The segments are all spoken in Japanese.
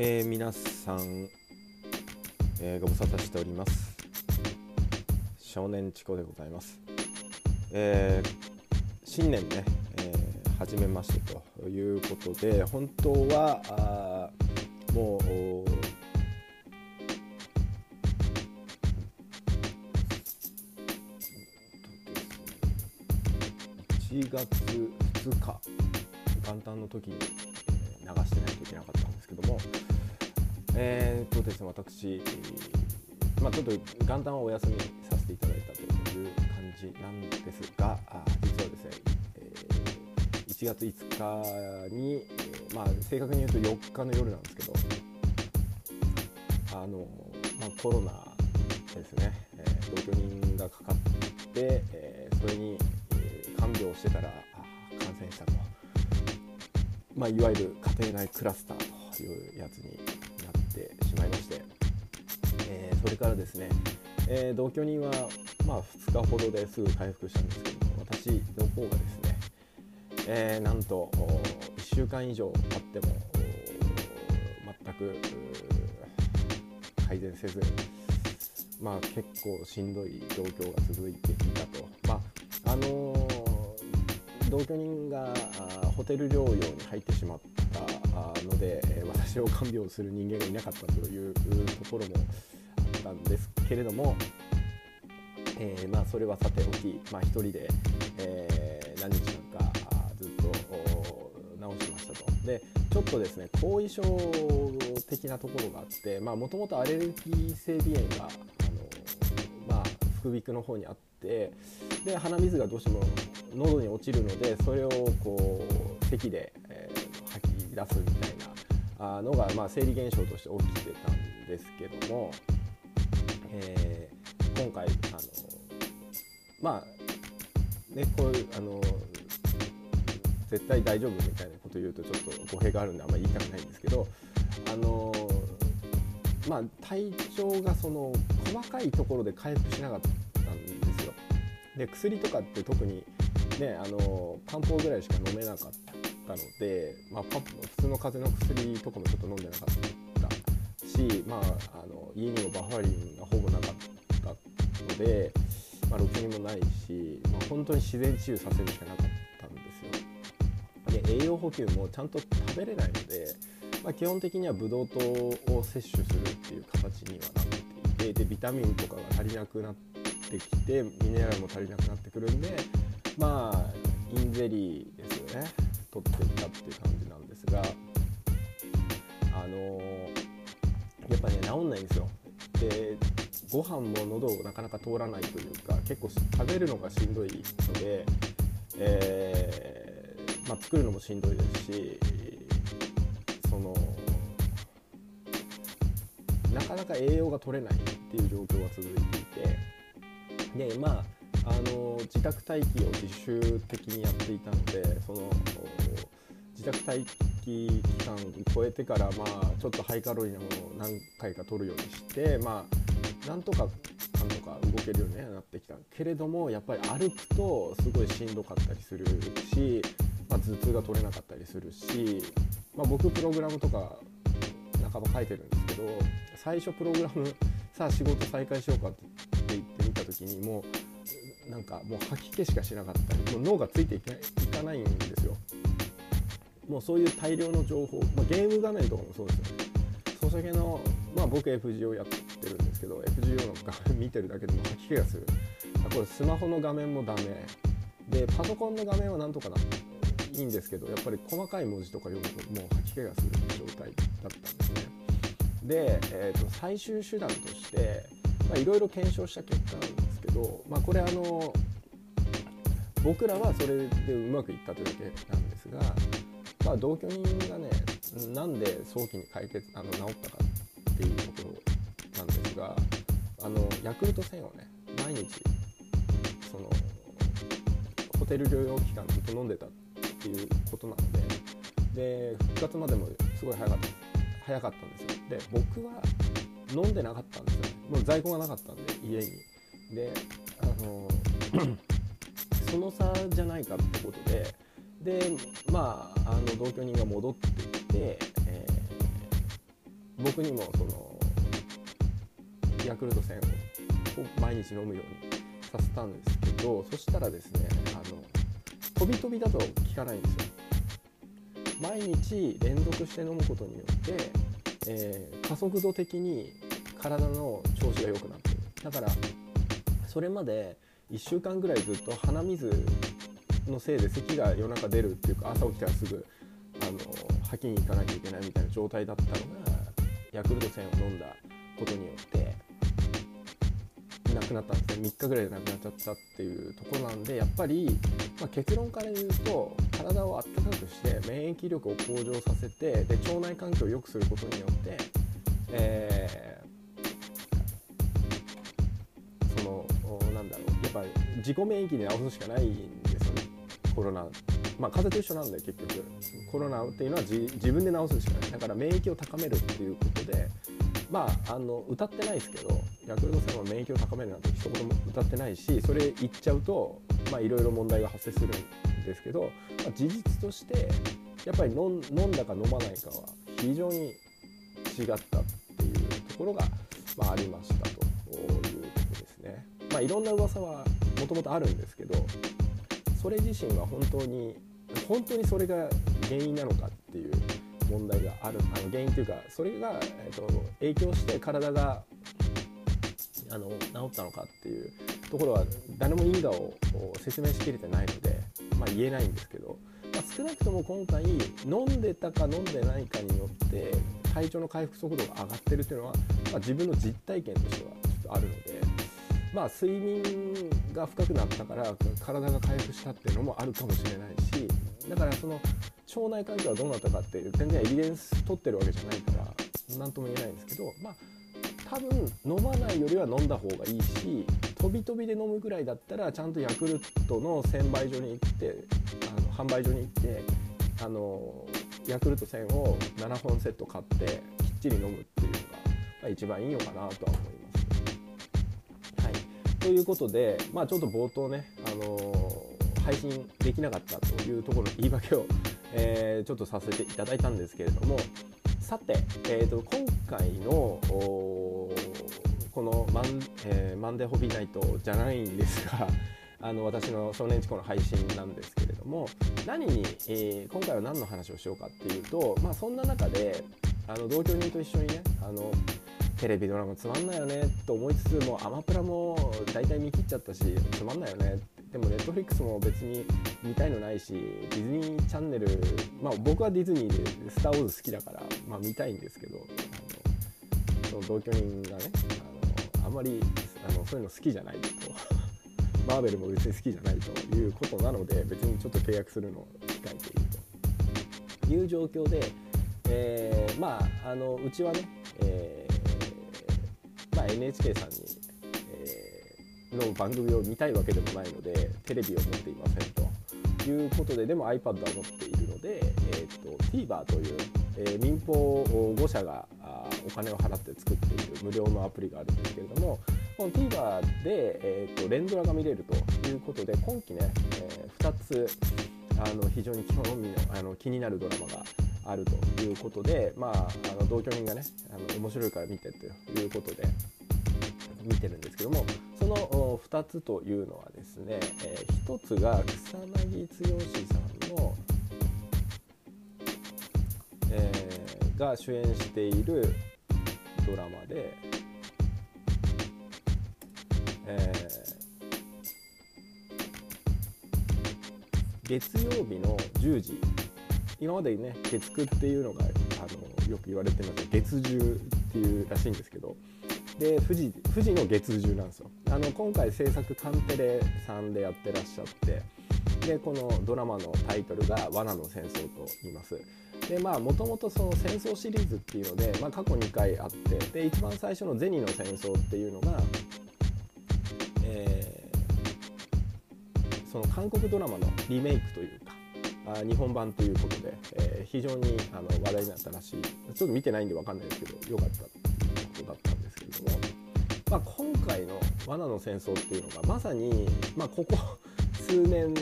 えー、皆さん、えー、ご無沙汰しております。少年チコでございます、えー、新年ね、えー、初めましてということで本当はあもう1月2日元旦の時に流してないといけなかったんですけども。えー、っとですね私、まあ、ちょっと元旦はお休みさせていただいたという感じなんですがあ実はですね、えー、1月5日に、まあ、正確に言うと4日の夜なんですけどあの、まあ、コロナですね、えー、同居人がかかって、えー、それに、えー、看病してたら感染したと、まあ、いわゆる家庭内クラスターというやつになってしまいまして、えー、それからですね、えー、同居人は、まあ、2日ほどですぐ回復したんですけども私の方がですね、えー、なんと1週間以上経っても全く改善せず、まあ、結構しんどい状況が続いていたと。まああの同居人がホテル療養に入ってしまったのでえ私を看病する人間がいなかったというところもあったんですけれども、えー、まあ、それはさておき、まあ、1人で、えー、何日間かずっと治しましたと。でちょっとですね後遺症的なところがあってもともとアレルギー性鼻炎があの、ま、副鼻腔の方にあってで鼻水がどうしても喉に落ちるのでそれをこう咳で、えー、吐き出すみたいなのが、まあ、生理現象として起きてたんですけども、えー、今回あのまあねこういうあの絶対大丈夫みたいなこと言うとちょっと語弊があるんであんまり言いたくないんですけどあのまあ体調がその細かいところで回復しなかったんですよ。で薬とかって特にねあの漢方ぐらいしか飲めなかったので、まあ、パ普通の風邪の薬とかもちょっと飲んでなかったし、まあ、あの家にもバファリンがほぼなかったので、まあ、ろくにもないし、まあ、本当に自然治癒させるしかなかったんですよ。で栄養補給もちゃんと食べれないので、まあ、基本的にはブドウ糖を摂取するっていう形にはなっていてでビタミンとかが足りなくなってきてミネラルも足りなくなってくるんでまあインゼリーですよね。取っていったっていう感じなんですがあのー、やっぱね治んないんですよ。でご飯も喉をなかなか通らないというか結構食べるのがしんどいので、えー、まあ、作るのもしんどいですしそのなかなか栄養が取れないっていう状況が続いていてでまああの自宅待機を自主的にやっていたのでその自宅待機期間を超えてからまあちょっとハイカロリーなものを何回か取るようにしてまあなんとかなんとか動けるようになってきたけれどもやっぱり歩くとすごいしんどかったりするし、まあ、頭痛が取れなかったりするし、まあ、僕プログラムとか半ば書いてるんですけど最初プログラムさあ仕事再開しようかって言ってみた時にもうなんかもう吐き気しかしなかったりもう脳がついていかないんですよ。もうそういう大量の情報、まあ、ゲーム画面とかもそうですよね。ソシャゲの、まあ、僕 FGO やってるんですけど FGO の画面見てるだけでも吐き気がする。これスマホの画面もダメ。でパソコンの画面はなんとかなっていいんですけどやっぱり細かい文字とか読むともう吐き気がする状態だったんですね。で、えー、と最終手段としていろいろ検証した結果なんですけど、まあ、これあの僕らはそれでうまくいったというだけなんですが、まあ、同居人がねなんで早期に解決あの治ったかっていうころなんですがあのヤクルト1000をね毎日そのホテル療養期間ずっと飲んでたっていうことなのでで復活までもすごい早かった早かったんですよ。で僕は飲んでなかったんですよね。もう在庫がなかったんで家に。であの その差じゃないかってことででまああの同居人が戻ってきて、え僕にもそのヤクルト1000を毎日飲むようにさせたんですけどそしたらですねあの飛び飛びだと効かないんですよ。毎日連続して飲むことによって、えー、加速度的に体の調子が良くなってるだからそれまで1週間ぐらいずっと鼻水のせいで咳が夜中出るっていうか朝起きたらすぐあの吐きに行かなきゃいけないみたいな状態だったのがヤクルト1000を飲んだことによってなくなったんですね。3日ぐらいでなくなっちゃったっていうところなんでやっぱり、まあ、結論から言うと体を温かくして免疫力を向上させてで腸内環境を良くすることによって、えー、なんだろうやっぱ自己免疫で治すしかないんですよね。コロナ。まあ風邪と一緒なんで結局。コロナっていうのは自分で治すしかない。だから免疫を高めるっていうことでまああの歌ってないですけどヤクルト戦は免疫を高めるなんて一言も歌ってないしそれ言っちゃうといろいろ問題が発生するんですけど、まあ、事実としてやっぱり飲んだか飲まないかは非常に違ったっていうところが、まあ、ありましたと。まあ、いろんな噂はもともとあるんですけどそれ自身は本当に本当にそれが原因なのかっていう問題があるあの原因というかそれが、えーと、影響して体があの治ったのかっていうところは誰も因果を説明しきれてないので、まあ、言えないんですけど、まあ、少なくとも今回飲んでたか飲んでないかによって体調の回復速度が上がってるっていうのは、まあ、自分の実体験としてはちょっとあるので、まあ、睡眠が深くなったから体が回復したっていうのもあるかもしれないしだからその腸内環境はどうなったかっていう全然エビデンス取ってるわけじゃないから何とも言えないんですけどまあ多分飲まないよりは飲んだ方がいいし飛び飛びで飲むぐらいだったらちゃんとヤクルトの専売所に行ってあの販売所に行ってあのヤクルト1000を7本セット買ってきっちり飲むっていうのが、一番いいのかなとは思います。ということで、まあ、ちょっと冒頭ね、あのー、配信できなかったというところの言い訳を、えー、ちょっとさせていただいたんですけれどもさて、えーと、今回のこのマン,、えー、マンデーホビーナイトじゃないんですが あの私の少年チコの配信なんですけれども何に、えー、今回は何の話をしようかっていうと、まあ、そんな中であの同居人と一緒にねあのテレビドラマつまんないよねと思いつつもアマプラも大体見切っちゃったしつまんないよねでもネットフリックスも別に見たいのないしディズニーチャンネルまあ僕はディズニーで「スター・ウォーズ」好きだから、まあ、見たいんですけどあのその同居人がねあのあんまりあのそういうの好きじゃないと。マーベルも別に好きじゃないということなので別にちょっと契約するのを控えていると。いう状況で、えー、まああのうちはね、えーまあ、NHK さんにの番組を見たいわけでもないのでテレビを持っていませんと。いうことででも iPad は持っているので、えーと、TVer という、えー、民放5社がお金を払って作っている無料のアプリがあるんですけれどもこの TVer で、えーと、連ドラが見れるということで今期ね、えー、2つあの非常に興味のあの気になるドラマがあるということで、まあ、あの同居人がねあの面白いから見てということで見てるんですけどもその2つというのはですね、えー、1つが草薙剛さんの、えー、が主演しているドラマで、えー、月曜日の10時今までね月9っていうのがあのよく言われてます月10っていうらしいんですけどで富士富士の月10なんですよ。あの今回制作カンテレさんでやってらっしゃってでこのドラマのタイトルが「罠の戦争」と言います。でまあもともとその戦争シリーズっていうので、まあ、過去2回あってで一番最初の「銭の戦争」っていうのが、えー、その韓国ドラマのリメイクというかあ日本版ということで、えー、非常にあの話題になったらしい。ちょっと見てないんで分かんないですけどよかった。まあ、今回の「罠の戦争」っていうのがまさに、まあ、ここ 数年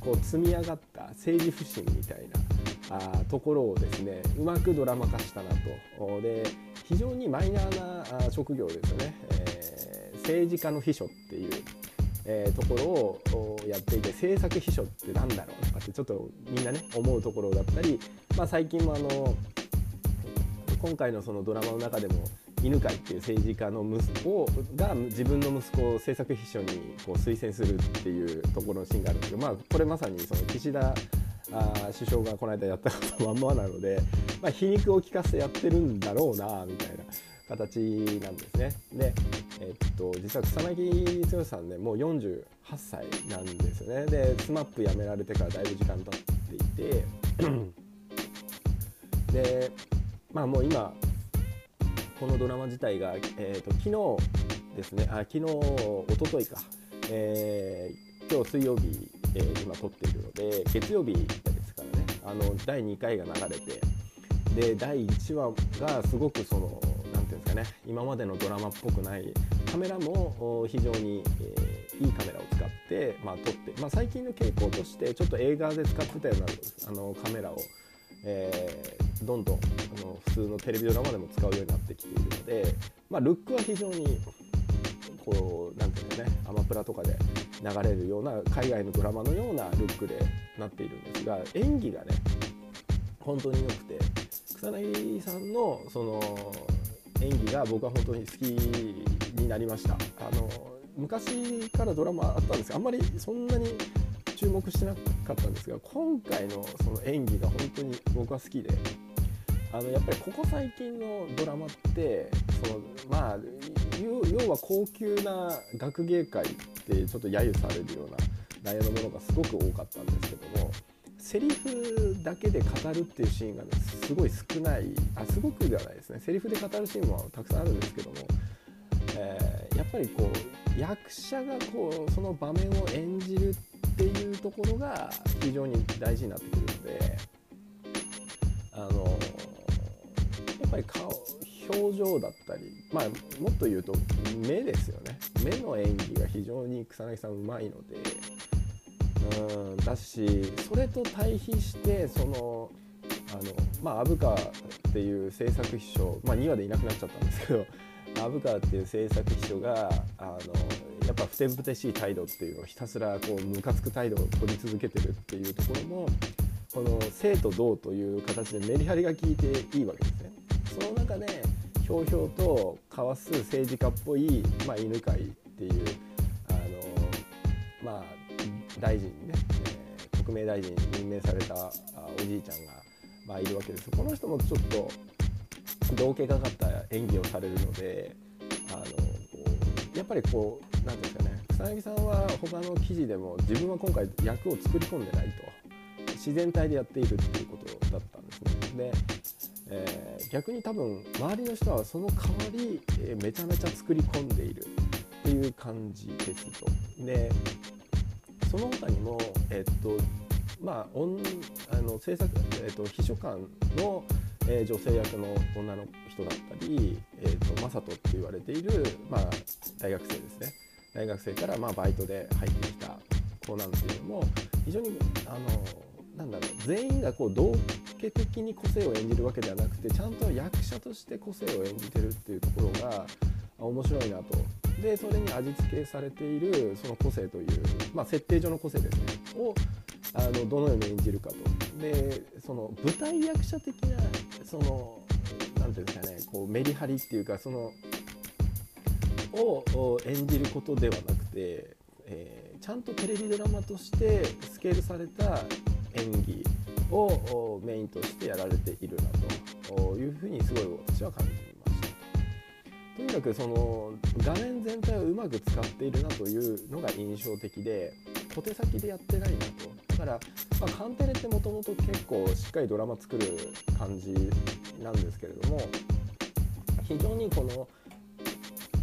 こう積み上がった政治不信みたいなあところをですねうまくドラマ化したなと。で非常にマイナーな職業ですよね、えー、政治家の秘書っていう、えー、ところをやっていて政策秘書って何だろうとかってちょっとみんなね思うところだったり、まあ、最近もあの今回のそのドラマの中でも犬飼っていう政治家の息子が自分の息子を政策秘書にこう推薦するっていうところのシーンがあるんですけど、まあ、これまさにその岸田あ首相がこの間やったことまんまなので、まあ、皮肉を利かせてやってるんだろうなみたいな形なんですね。で、えっと、実は草薙剛さんねもう48歳なんですよね。で SMAP 辞められてからだいぶ時間経っていて でまあもう今このドラマ自体が、えーと、昨日ですねあ昨日おとといか、えー、今日水曜日、えー、今撮っているので月曜日ですからね。あの第2回が流れてで第1話がすごくその何ていうんですかね今までのドラマっぽくない。カメラも非常に、えー、いいカメラを使って、まあ、撮って、まあ、最近の傾向としてちょっと映画で使ってたようなあのカメラを、えー、どんどんあの普通のテレビドラマでも使うようになってきているので、まあ、ルックは非常にこうなんていうのねアマプラとかで流れるような海外のドラマのようなルックでなっているんですが演技がね本当に良くて草薙さんのその演技が僕は本当に好きになりました。あの昔からドラマあったんですがあんまりそんなに注目してなかったんですが今回のその演技が本当に僕は好きであのやっぱりここ最近のドラマってそのまあ要は高級な学芸会ってちょっと揶揄されるような内容のものがすごく多かったんですけどもセリフだけで語るっていうシーンが、ね、すごい少ない。あすごくではないですね。セリフで語るシーンもたくさんあるんですけども、えー、やっぱりこう役者がこうその場面を演じるっていうところが非常に大事になってくるぱり顔表情だったりまあもっと言うと目ですよね目の演技が非常に草薙さんうまいのでうんだしそれと対比してそのあのまあ虻川っていう制作秘書まあ2話でいなくなっちゃったんですけど虻川っていう制作秘書があのやっぱふてぶてしい態度っていうのをひたすらこうムカつく態度を取り続けてるっていうところもこの生と同という形でメリハリが効いていいわけですね。その中でひょうひょうと交わす政治家っぽい、まあ、犬飼っていうあのまあ大臣にね、えー、特命大臣に任命されたあおじいちゃんが、まあ、いるわけですこの人もちょっと道化かかった演技をされるのであのやっぱりこう何ていうんですかね草薙さんは他の記事でも自分は今回役を作り込んでないと自然体でやっているっていうことだったんですね。でえー、逆に多分周りの人はその代わり、えー、めちゃめちゃ作り込んでいるっていう感じですと。でその他にも、えっとまあ、あの制作、えっと、秘書官の、えー、女性役の女の人だったり、えーと、マサトって言われている、まあ、大学生ですね大学生からまあバイトで入ってきた子なんていうのも非常にあのなんだろう全員がこう同家的に個性を演じるわけではなくてちゃんと役者として個性を演じてるっていうところが面白いなと。でそれに味付けされているその個性という、まあ、設定上の個性ですね。をあのどのように演じるかと。でその舞台役者的なその何ていうんですかねこうメリハリっていうかそのを演じることではなくて、えー、ちゃんとテレビドラマとしてスケールされた演技をメインとしてやられているなというふうにすごい私は感じましたとにかくその画面全体をうまく使っているなというのが印象的で小手先でやってないなと。だから、まあ、カンテレってもともと結構しっかりドラマ作る感じなんですけれども非常にこの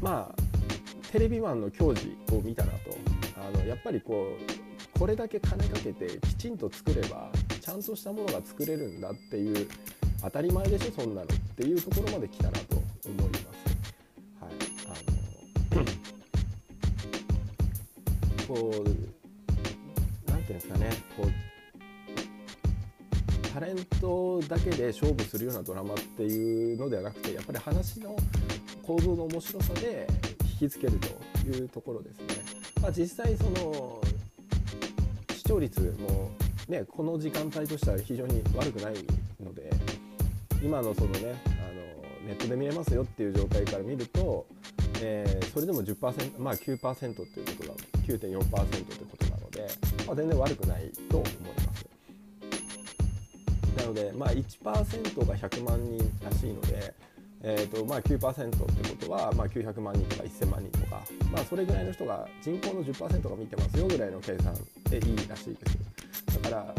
まあテレビマンの矜持を見たなと。あのやっぱりこうこれだけ金かけてきちんと作ればちゃんとしたものが作れるんだっていう当たり前でしょそんなのっていうところまで来たなと思います。はい、あのこうなんていうんですかねこうタレントだけで勝負するようなドラマっていうのではなくてやっぱり話の構造の面白さで引きつけるというところですね。まあ、実際その聴率もねこの時間帯としては非常に悪くないので今のそのねあのネットで見れますよっていう状態から見ると、えー、それでも10%まあ9%っていうことなの9.4%ということなので、まあ、全然悪くないと思います。なので、まあ、1%が100万人らしいので、えーとまあ9%、ってことは、まあ、900万人とか1000万人とか、まあ、それぐらいの人が人口の10%が見てますよぐらいの計算でいいらしいです。だから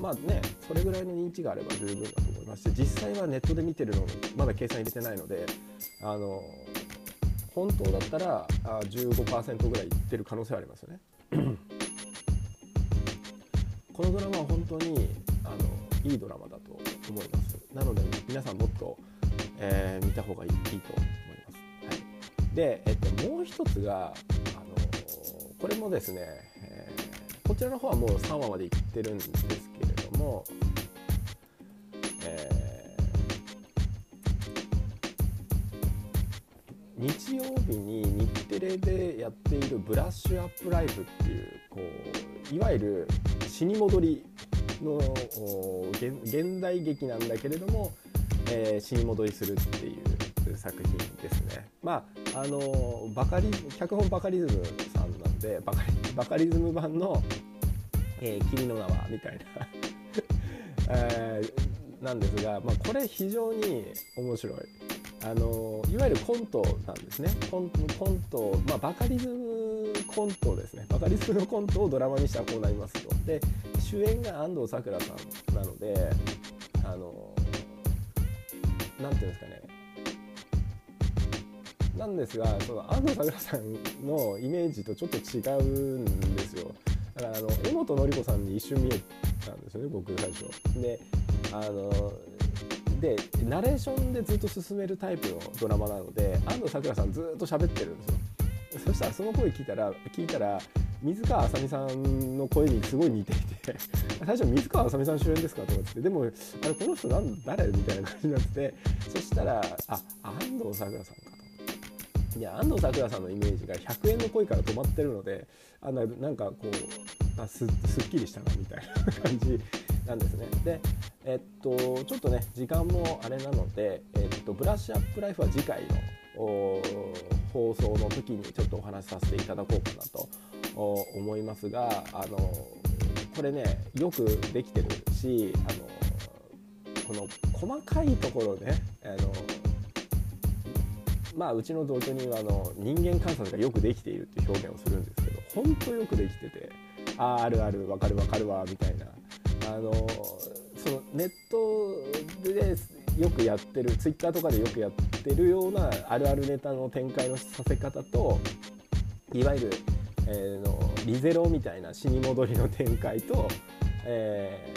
まあねそれぐらいの認知があれば十分だと思いますし実際はネットで見てるのまだ計算入れてないのであの本当だったらあ15%ぐらいいってる可能性はありますよね。このドラマは本当にあのいいドラマだと思います。なので皆さんもっと、えー、見た方がいいと思います。はい、で、えっと、もう一つがあのこれもですね、こちらの方はもう3話までいってるんですけれども、えー、日曜日に日テレでやっている「ブラッシュアップライフ」っていうこういわゆる死に戻りの現代劇なんだけれども、えー、死に戻りするっていう作品ですね。まああのバカリ脚本バカリズムでバカリバカリズム版の「えー、君の名は」みたいな。えー、なんですが、まあ、これ非常に面白い。あのいわゆるコントなんですね。コンコント、まあ、バカリズムコントですね。バカリズムのコントをドラマにしたらこうなりますと。で主演が安藤サクラさんなのであのなんていうんですかね。なんですがその安藤サクラさんのイメージとちょっと違うんですよ。だからあの江本典子さんに一瞬見えたんですよね僕最初。であのでナレーションでずっと進めるタイプのドラマなので安藤サクラさんずっと喋ってるんですよ。そしたらその声聞いたら聞いたら水川あさみさんの声にすごい似ていて 最初水川あさみさん主演ですかと思ってでもあれこの人なん誰？みたいな感じになってそしたらあ安藤サクラさんか。いや安藤サクラさんのイメージが100円の声から止まってるのであななんかこうあすすっきりしたなみたいな感じなんですね。でえっとちょっとね時間もあれなので、えっと、ブラッシュアップライフは次回の放送の時にちょっとお話しさせていただこうかなと思いますがあのこれねよくできてるしあのこの細かいところねあのまあうちの同居人はあの人間観察がよくできているって表現をするんですけど本当よくできててあああるあるわかるわかるわみたいな。あのそのネットでよくやってるツイッターとかでよくやってるようなあるあるネタの展開のさせ方といわゆるえー、のリゼロみたいな死に戻りの展開と、え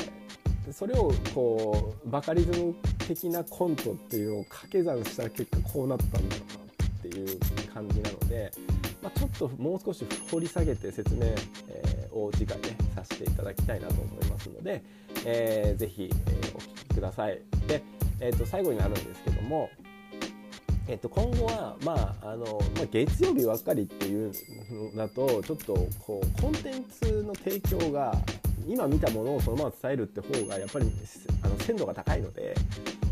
ー、それをこうバカリズム的なコントっていうのを掛け算した結果こうなったんだろうなっていう感じなので、まあ、ちょっともう少し掘り下げて説明、えー、を次回ねさせていただきたいなと思いますので、えー、ぜひ、えー、お聞きください。で、えー、と最後になるんですけどもえっと、今後は、まああのまあ、月曜日ばっかりっていうのだとちょっとこうコンテンツの提供が今見たものをそのまま伝えるって方がやっぱりあの鮮度が高いので、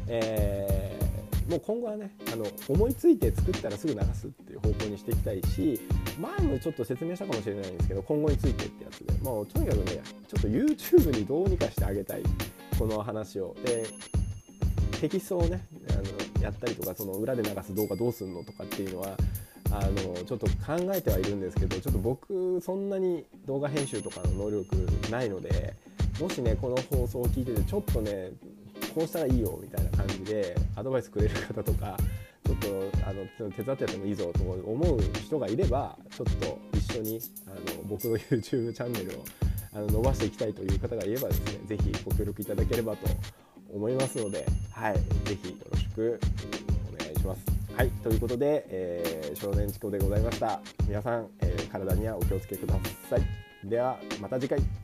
えー、もう今後はねあの思いついて作ったらすぐ流すっていう方向にしていきたいし前もちょっと説明したかもしれないんですけど今後についてってやつでもうとにかくねちょっと YouTube にどうにかしてあげたいこの話を。でテキストをねあのやったりとかその裏で流す動画どうすんのとかっていうのはあのちょっと考えてはいるんですけどちょっと僕そんなに動画編集とかの能力ないのでもしねこの放送を聞いててちょっとねこうしたらいいよみたいな感じでアドバイスくれる方とかちょっとあの手伝ってやってもいいぞと思う人がいればちょっと一緒にあの僕の YouTube チャンネルをあの伸ばしていきたいという方がいればですね是非ご協力いただければと思いますので、はい、ぜひよろしくお願いします。はい、ということで、えー、少年チコでございました。皆さん、えー、体にはお気をつけください。では、また次回。